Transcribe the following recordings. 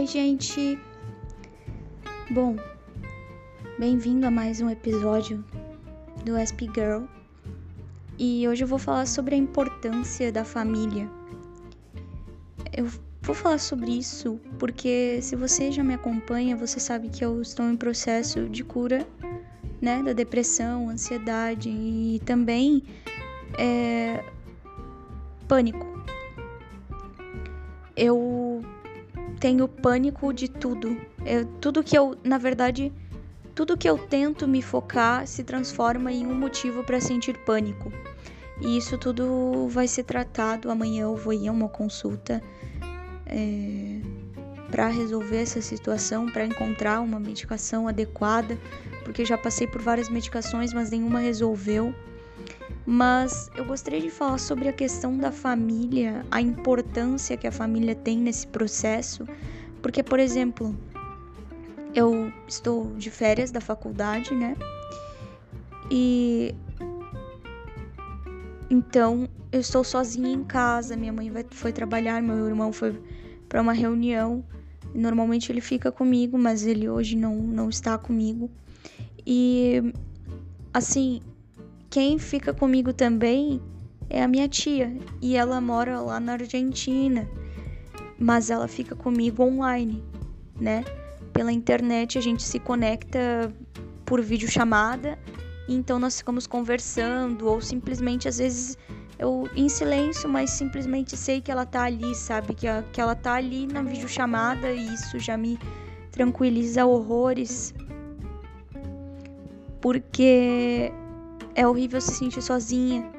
Oi, gente. Bom, bem-vindo a mais um episódio do SP Girl. E hoje eu vou falar sobre a importância da família. Eu vou falar sobre isso porque se você já me acompanha, você sabe que eu estou em processo de cura, né, da depressão, ansiedade e também é, pânico. Eu tenho pânico de tudo. Eu, tudo que eu, na verdade, tudo que eu tento me focar se transforma em um motivo para sentir pânico. E isso tudo vai ser tratado. Amanhã eu vou ir a uma consulta é, para resolver essa situação, para encontrar uma medicação adequada, porque já passei por várias medicações, mas nenhuma resolveu. Mas eu gostaria de falar sobre a questão da família, a importância que a família tem nesse processo, porque, por exemplo, eu estou de férias da faculdade, né? E então eu estou sozinha em casa. Minha mãe vai, foi trabalhar, meu irmão foi para uma reunião. Normalmente ele fica comigo, mas ele hoje não, não está comigo. E assim, quem fica comigo também é a minha tia e ela mora lá na Argentina, mas ela fica comigo online, né? Pela internet a gente se conecta por videochamada, então nós ficamos conversando ou simplesmente às vezes eu em silêncio, mas simplesmente sei que ela tá ali, sabe? Que, que ela tá ali na videochamada e isso já me tranquiliza horrores. Porque é horrível se sentir sozinha.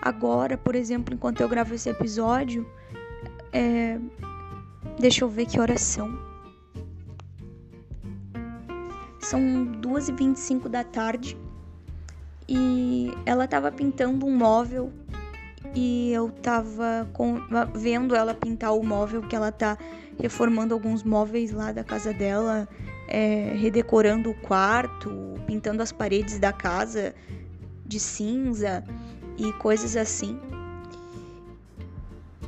Agora, por exemplo, enquanto eu gravo esse episódio, é... deixa eu ver que horas são. São 2h25 da tarde e ela tava pintando um móvel e eu tava com... vendo ela pintar o móvel que ela tá reformando alguns móveis lá da casa dela, é... redecorando o quarto, pintando as paredes da casa de cinza e coisas assim.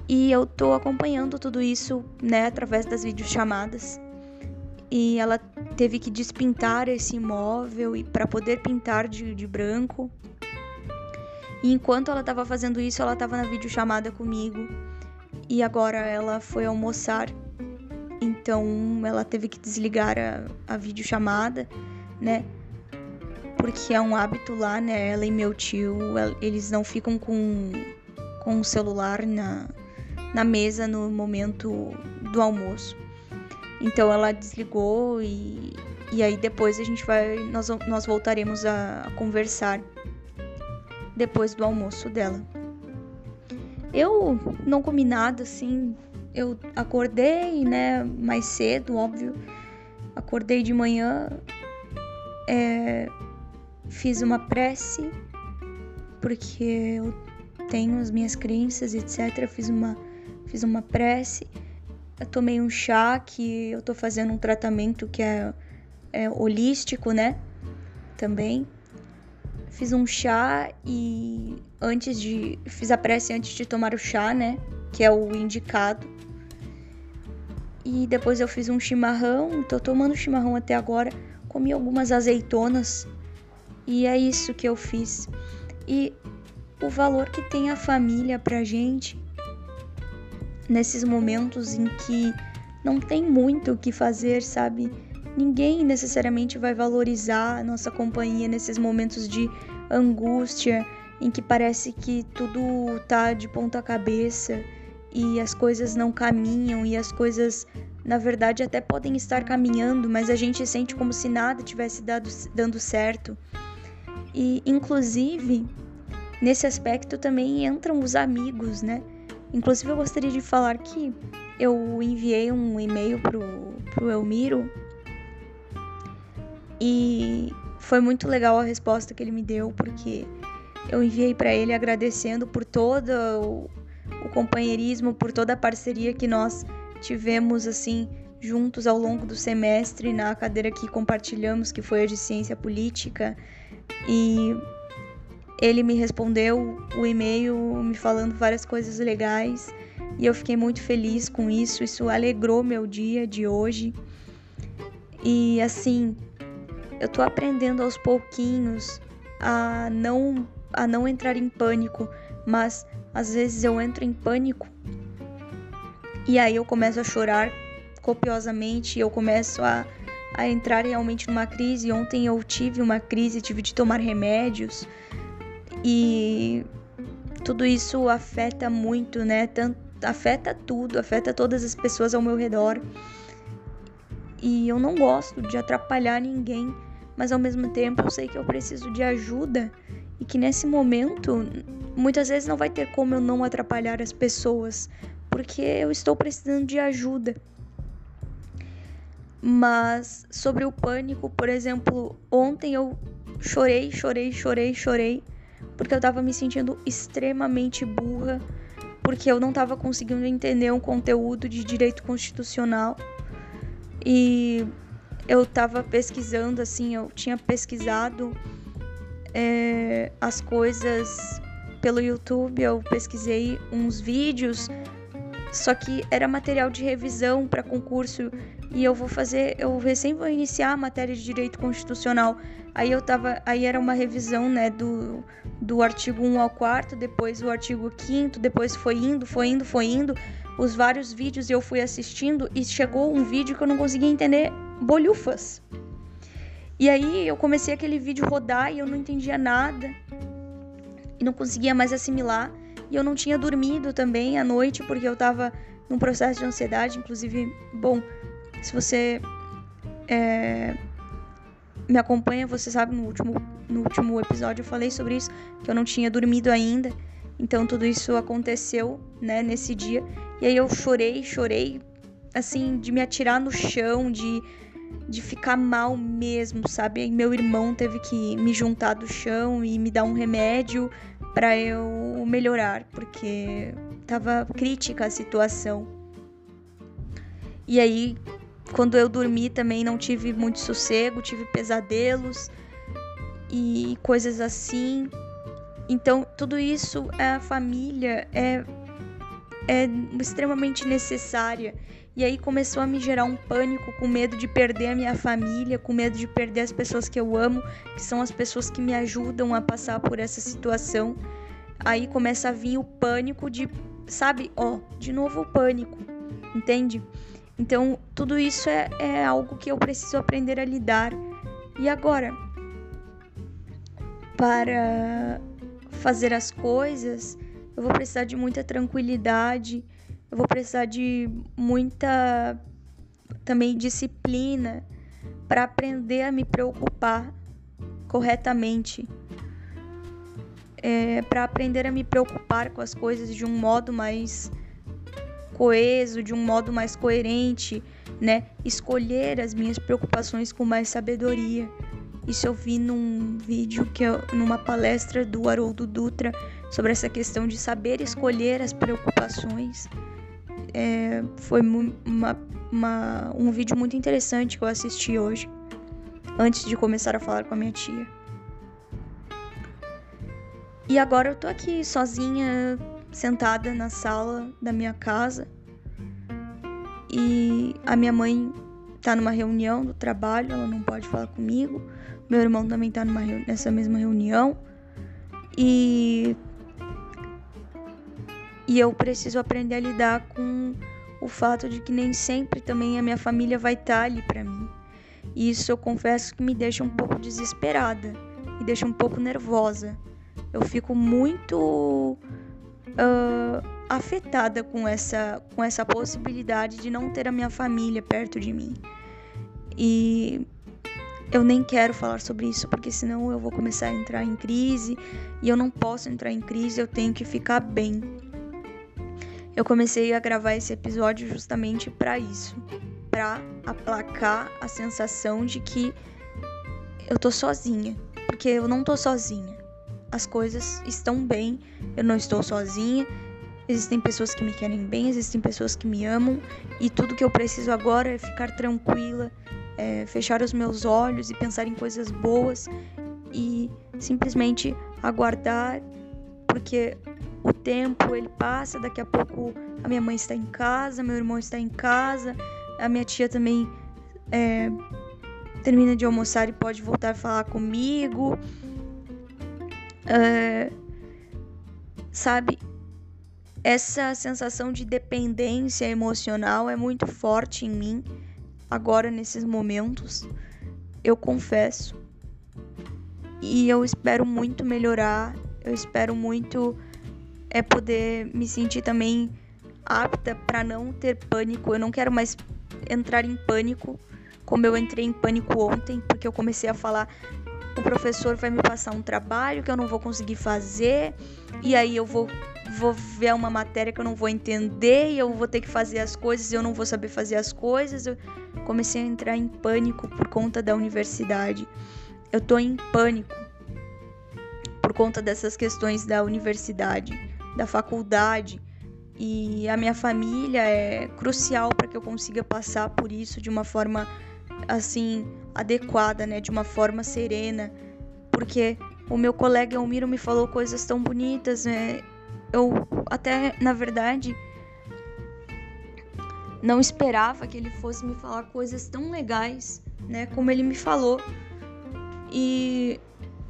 E eu tô acompanhando tudo isso, né, através das videochamadas. E ela teve que despintar esse imóvel para poder pintar de, de branco. E enquanto ela estava fazendo isso, ela estava na videochamada comigo. E agora ela foi almoçar. Então ela teve que desligar a, a videochamada, né? Porque é um hábito lá, né? Ela e meu tio, eles não ficam com, com o celular na, na mesa no momento do almoço. Então ela desligou e, e aí depois a gente vai. Nós, nós voltaremos a, a conversar depois do almoço dela. Eu não comi nada assim. Eu acordei, né? Mais cedo, óbvio. Acordei de manhã. É, fiz uma prece, porque eu tenho as minhas crenças, etc. Fiz uma, fiz uma prece. Eu tomei um chá que eu tô fazendo um tratamento que é, é holístico, né? Também. Fiz um chá e antes de. Fiz a prece antes de tomar o chá, né? Que é o indicado. E depois eu fiz um chimarrão. Tô tomando chimarrão até agora. Comi algumas azeitonas e é isso que eu fiz. E o valor que tem a família pra gente nesses momentos em que não tem muito o que fazer, sabe? Ninguém necessariamente vai valorizar a nossa companhia nesses momentos de angústia, em que parece que tudo tá de ponta cabeça e as coisas não caminham e as coisas na verdade até podem estar caminhando, mas a gente sente como se nada tivesse dado, dando certo. E, inclusive, nesse aspecto também entram os amigos, né? Inclusive, eu gostaria de falar que eu enviei um e-mail pro, pro Elmiro e foi muito legal a resposta que ele me deu, porque eu enviei para ele agradecendo por todo o, o companheirismo, por toda a parceria que nós tivemos, assim, juntos ao longo do semestre na cadeira que compartilhamos, que foi a de Ciência Política. E ele me respondeu o e-mail me falando várias coisas legais. E eu fiquei muito feliz com isso, isso alegrou meu dia de hoje. E assim, eu tô aprendendo aos pouquinhos a não a não entrar em pânico, mas às vezes eu entro em pânico e aí eu começo a chorar copiosamente, eu começo a, a entrar realmente numa crise. Ontem eu tive uma crise, tive de tomar remédios e tudo isso afeta muito, né? Tanto, afeta tudo, afeta todas as pessoas ao meu redor. E eu não gosto de atrapalhar ninguém, mas ao mesmo tempo eu sei que eu preciso de ajuda e que nesse momento muitas vezes não vai ter como eu não atrapalhar as pessoas, porque eu estou precisando de ajuda. Mas sobre o pânico, por exemplo, ontem eu chorei, chorei, chorei, chorei, porque eu tava me sentindo extremamente burra, porque eu não tava conseguindo entender um conteúdo de direito constitucional. E eu tava pesquisando, assim, eu tinha pesquisado é, as coisas pelo YouTube, eu pesquisei uns vídeos, só que era material de revisão para concurso e eu vou fazer, eu recém vou iniciar a matéria de direito constitucional. Aí eu tava, aí era uma revisão, né, do, do artigo 1 ao 4, depois o artigo 5 depois foi indo, foi indo, foi indo, os vários vídeos eu fui assistindo e chegou um vídeo que eu não conseguia entender bolhufas. E aí eu comecei aquele vídeo rodar e eu não entendia nada. E não conseguia mais assimilar. E eu não tinha dormido também à noite porque eu tava num processo de ansiedade. Inclusive, bom, se você é, me acompanha, você sabe, no último, no último episódio eu falei sobre isso, que eu não tinha dormido ainda. Então tudo isso aconteceu, né, nesse dia. E aí eu chorei, chorei, assim, de me atirar no chão, de de ficar mal mesmo, sabe? Aí meu irmão teve que me juntar do chão e me dar um remédio para eu melhorar, porque tava crítica a situação. E aí, quando eu dormi também não tive muito sossego, tive pesadelos e coisas assim. Então, tudo isso a família é é extremamente necessária e aí começou a me gerar um pânico, com medo de perder a minha família, com medo de perder as pessoas que eu amo, que são as pessoas que me ajudam a passar por essa situação. Aí começa a vir o pânico de, sabe, ó, de novo o pânico, entende? Então, tudo isso é, é algo que eu preciso aprender a lidar. E agora, para fazer as coisas, eu vou precisar de muita tranquilidade eu vou precisar de muita também disciplina para aprender a me preocupar corretamente. É, para aprender a me preocupar com as coisas de um modo mais coeso, de um modo mais coerente, né? Escolher as minhas preocupações com mais sabedoria. Isso eu vi num vídeo que eu, numa palestra do Haroldo Dutra sobre essa questão de saber escolher as preocupações é, foi uma, uma, um vídeo muito interessante que eu assisti hoje, antes de começar a falar com a minha tia. E agora eu tô aqui sozinha, sentada na sala da minha casa. E a minha mãe tá numa reunião do trabalho, ela não pode falar comigo. Meu irmão também tá numa, nessa mesma reunião. E e eu preciso aprender a lidar com o fato de que nem sempre também a minha família vai estar tá ali para mim. E isso eu confesso que me deixa um pouco desesperada, me deixa um pouco nervosa. Eu fico muito uh, afetada com essa, com essa possibilidade de não ter a minha família perto de mim. E eu nem quero falar sobre isso porque senão eu vou começar a entrar em crise e eu não posso entrar em crise, eu tenho que ficar bem. Eu comecei a gravar esse episódio justamente para isso, para aplacar a sensação de que eu tô sozinha, porque eu não tô sozinha. As coisas estão bem, eu não estou sozinha. Existem pessoas que me querem bem, existem pessoas que me amam, e tudo que eu preciso agora é ficar tranquila, é fechar os meus olhos e pensar em coisas boas e simplesmente aguardar, porque o tempo ele passa, daqui a pouco a minha mãe está em casa, meu irmão está em casa, a minha tia também é, termina de almoçar e pode voltar a falar comigo. É, sabe, essa sensação de dependência emocional é muito forte em mim agora nesses momentos, eu confesso. E eu espero muito melhorar, eu espero muito é poder me sentir também apta para não ter pânico. Eu não quero mais entrar em pânico como eu entrei em pânico ontem, porque eu comecei a falar o professor vai me passar um trabalho que eu não vou conseguir fazer, e aí eu vou, vou ver uma matéria que eu não vou entender, e eu vou ter que fazer as coisas e eu não vou saber fazer as coisas. Eu comecei a entrar em pânico por conta da universidade. Eu tô em pânico por conta dessas questões da universidade, da faculdade. E a minha família é crucial para que eu consiga passar por isso de uma forma assim adequada, né, de uma forma serena, porque o meu colega Elmiro me falou coisas tão bonitas, né? Eu até, na verdade, não esperava que ele fosse me falar coisas tão legais, né, como ele me falou. E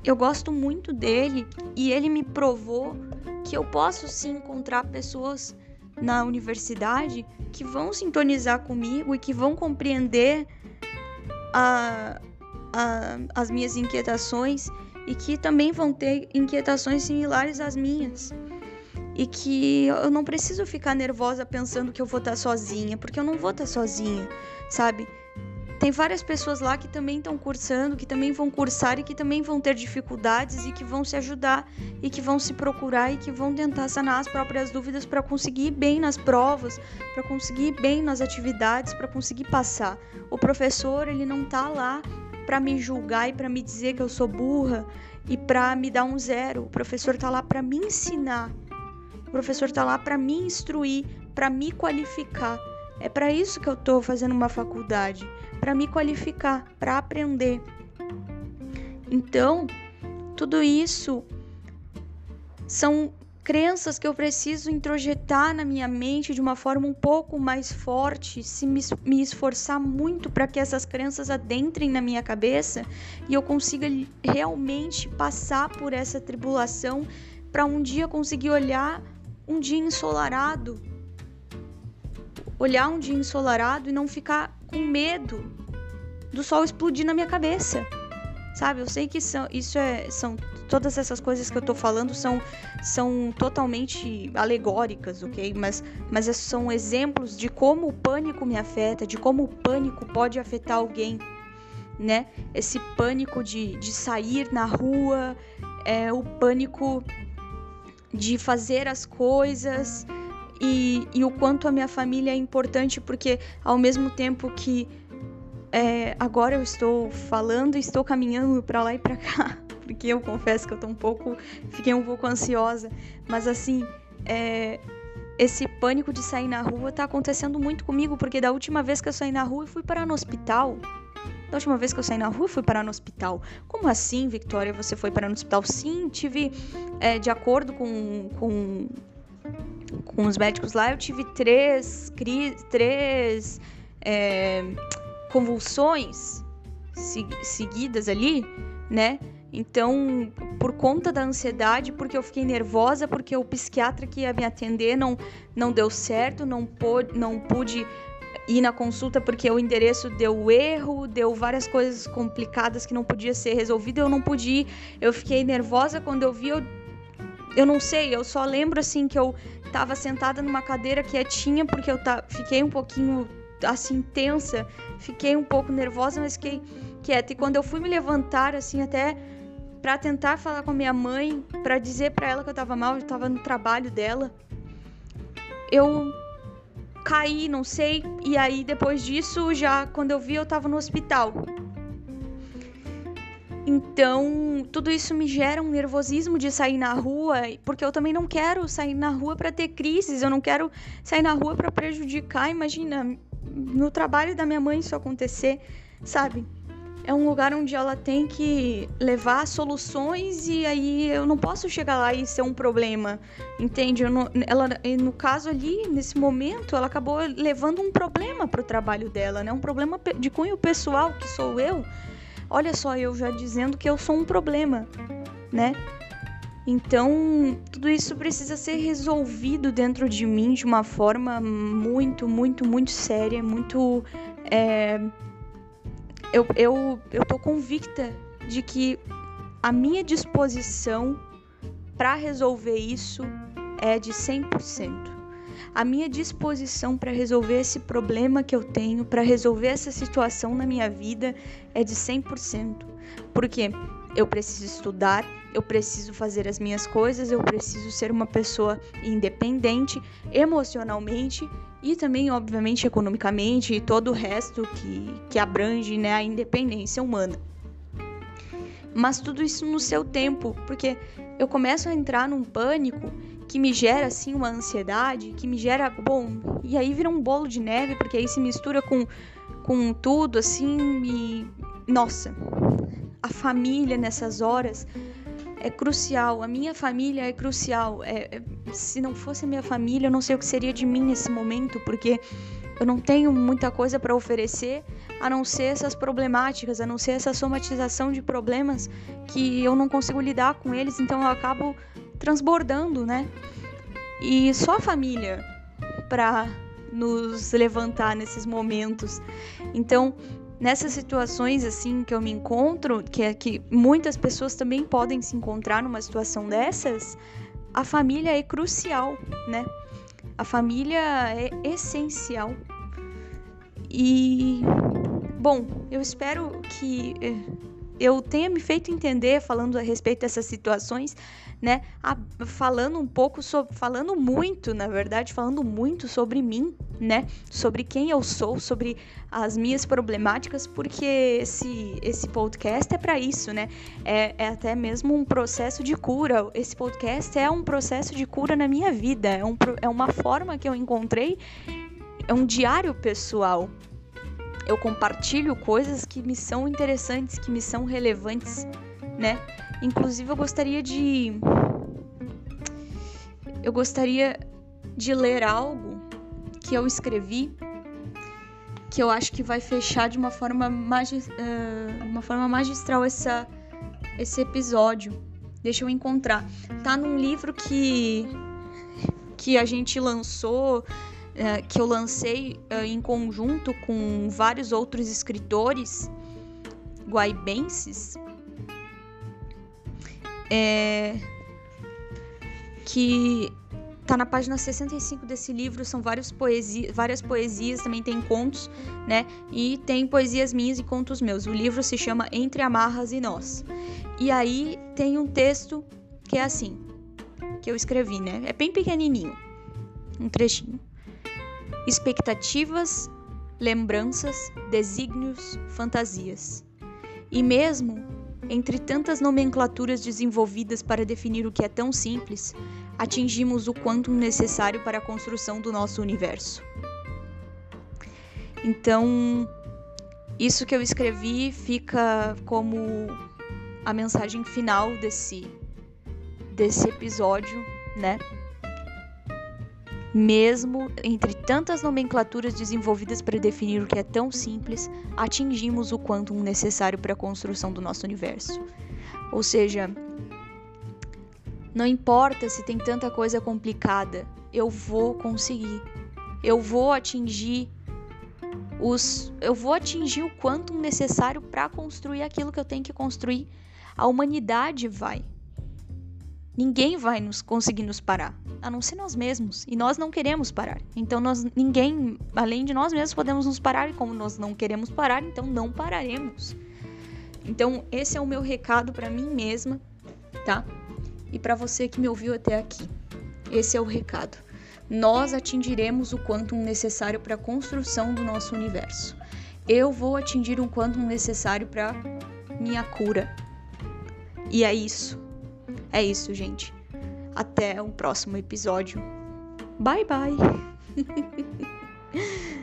eu gosto muito dele e ele me provou que eu posso sim encontrar pessoas na universidade que vão sintonizar comigo e que vão compreender a, a, as minhas inquietações e que também vão ter inquietações similares às minhas. E que eu não preciso ficar nervosa pensando que eu vou estar sozinha, porque eu não vou estar sozinha, sabe? Tem várias pessoas lá que também estão cursando, que também vão cursar e que também vão ter dificuldades e que vão se ajudar e que vão se procurar e que vão tentar sanar as próprias dúvidas para conseguir ir bem nas provas, para conseguir ir bem nas atividades, para conseguir passar. O professor, ele não tá lá para me julgar e para me dizer que eu sou burra e para me dar um zero. O professor tá lá para me ensinar. O professor tá lá para me instruir, para me qualificar. É para isso que eu tô fazendo uma faculdade para me qualificar, para aprender. Então, tudo isso são crenças que eu preciso introjetar na minha mente de uma forma um pouco mais forte, se me, esforçar muito para que essas crenças adentrem na minha cabeça e eu consiga realmente passar por essa tribulação para um dia conseguir olhar um dia ensolarado, olhar um dia ensolarado e não ficar com medo do sol explodir na minha cabeça. Sabe? Eu sei que são, isso é, são todas essas coisas que eu tô falando são, são totalmente alegóricas, ok? Mas, mas são exemplos de como o pânico me afeta, de como o pânico pode afetar alguém, né? Esse pânico de, de sair na rua, é o pânico de fazer as coisas, e, e o quanto a minha família é importante, porque ao mesmo tempo que é, agora eu estou falando estou caminhando para lá e para cá, porque eu confesso que eu tô um pouco, fiquei um pouco ansiosa, mas assim, é, esse pânico de sair na rua tá acontecendo muito comigo, porque da última vez que eu saí na rua eu fui parar no hospital. Da última vez que eu saí na rua, fui parar no hospital. Como assim, Victoria, você foi parar no hospital? Sim, tive, é, de acordo com, com com os médicos lá, eu tive três, três é, convulsões seguidas ali, né? Então, por conta da ansiedade, porque eu fiquei nervosa, porque o psiquiatra que ia me atender não, não deu certo, não, pôde, não pude ir na consulta porque o endereço deu erro, deu várias coisas complicadas que não podia ser resolvido, eu não pude ir. Eu fiquei nervosa quando eu vi, eu, eu não sei, eu só lembro assim que eu tava sentada numa cadeira quietinha porque eu tá, fiquei um pouquinho assim tensa, fiquei um pouco nervosa, mas fiquei quieta. E quando eu fui me levantar assim até para tentar falar com a minha mãe, para dizer para ela que eu tava mal, eu tava no trabalho dela, eu caí, não sei, e aí depois disso, já quando eu vi, eu tava no hospital. Então, tudo isso me gera um nervosismo de sair na rua, porque eu também não quero sair na rua para ter crises, eu não quero sair na rua para prejudicar. Imagina, no trabalho da minha mãe isso acontecer, sabe? é um lugar onde ela tem que levar soluções e aí eu não posso chegar lá e ser um problema, entende? Não, ela, no caso ali, nesse momento, ela acabou levando um problema para o trabalho dela, né? Um problema de cunho pessoal que sou eu. Olha só, eu já dizendo que eu sou um problema, né? Então, tudo isso precisa ser resolvido dentro de mim de uma forma muito, muito, muito séria, muito. É... Eu, eu, eu tô convicta de que a minha disposição para resolver isso é de 100%. A minha disposição para resolver esse problema que eu tenho, para resolver essa situação na minha vida é de 100%. Porque eu preciso estudar, eu preciso fazer as minhas coisas, eu preciso ser uma pessoa independente emocionalmente e também, obviamente, economicamente e todo o resto que, que abrange né, a independência humana. Mas tudo isso no seu tempo, porque eu começo a entrar num pânico que me gera assim uma ansiedade, que me gera, bom, e aí vira um bolo de neve, porque aí se mistura com, com tudo assim e nossa, a família nessas horas é crucial. A minha família é crucial. É, é, se não fosse a minha família, eu não sei o que seria de mim nesse momento, porque eu não tenho muita coisa para oferecer a não ser essas problemáticas, a não ser essa somatização de problemas que eu não consigo lidar com eles, então eu acabo transbordando, né? E só a família para nos levantar nesses momentos. Então, nessas situações assim que eu me encontro, que é que muitas pessoas também podem se encontrar numa situação dessas, a família é crucial, né? A família é essencial. E bom, eu espero que eh, eu tenha me feito entender falando a respeito dessas situações, né? A, falando um pouco sobre, falando muito, na verdade, falando muito sobre mim, né? Sobre quem eu sou, sobre as minhas problemáticas, porque esse esse podcast é para isso, né? É, é, até mesmo um processo de cura. Esse podcast é um processo de cura na minha vida. É, um, é uma forma que eu encontrei, é um diário pessoal. Eu compartilho coisas que me são interessantes, que me são relevantes, né? Inclusive, eu gostaria de. Eu gostaria de ler algo que eu escrevi que eu acho que vai fechar de uma forma, magi uh, uma forma magistral essa, esse episódio. Deixa eu encontrar. Tá num livro que, que a gente lançou, uh, que eu lancei uh, em conjunto com vários outros escritores guaibenses é, que tá na página 65 desse livro, são várias poesias, várias poesias, também tem contos, né? E tem poesias minhas e contos meus. O livro se chama Entre Amarras e Nós. E aí tem um texto que é assim, que eu escrevi, né? É bem pequenininho. Um trechinho. Expectativas, lembranças, desígnios, fantasias. E mesmo entre tantas nomenclaturas desenvolvidas para definir o que é tão simples, atingimos o quantum necessário para a construção do nosso universo. Então, isso que eu escrevi fica como a mensagem final desse desse episódio, né? Mesmo entre tantas nomenclaturas desenvolvidas para definir o que é tão simples, atingimos o quantum necessário para a construção do nosso universo. Ou seja, não importa se tem tanta coisa complicada, eu vou conseguir. Eu vou atingir os eu vou atingir o quantum necessário para construir aquilo que eu tenho que construir. A humanidade vai. Ninguém vai nos conseguir nos parar a não ser nós mesmos. E nós não queremos parar. Então nós ninguém, além de nós mesmos, podemos nos parar e como nós não queremos parar, então não pararemos. Então esse é o meu recado para mim mesma, tá? E para você que me ouviu até aqui. Esse é o recado. Nós atingiremos o quantum necessário para a construção do nosso universo. Eu vou atingir um quantum necessário para minha cura. E é isso. É isso, gente. Até o próximo episódio. Bye bye!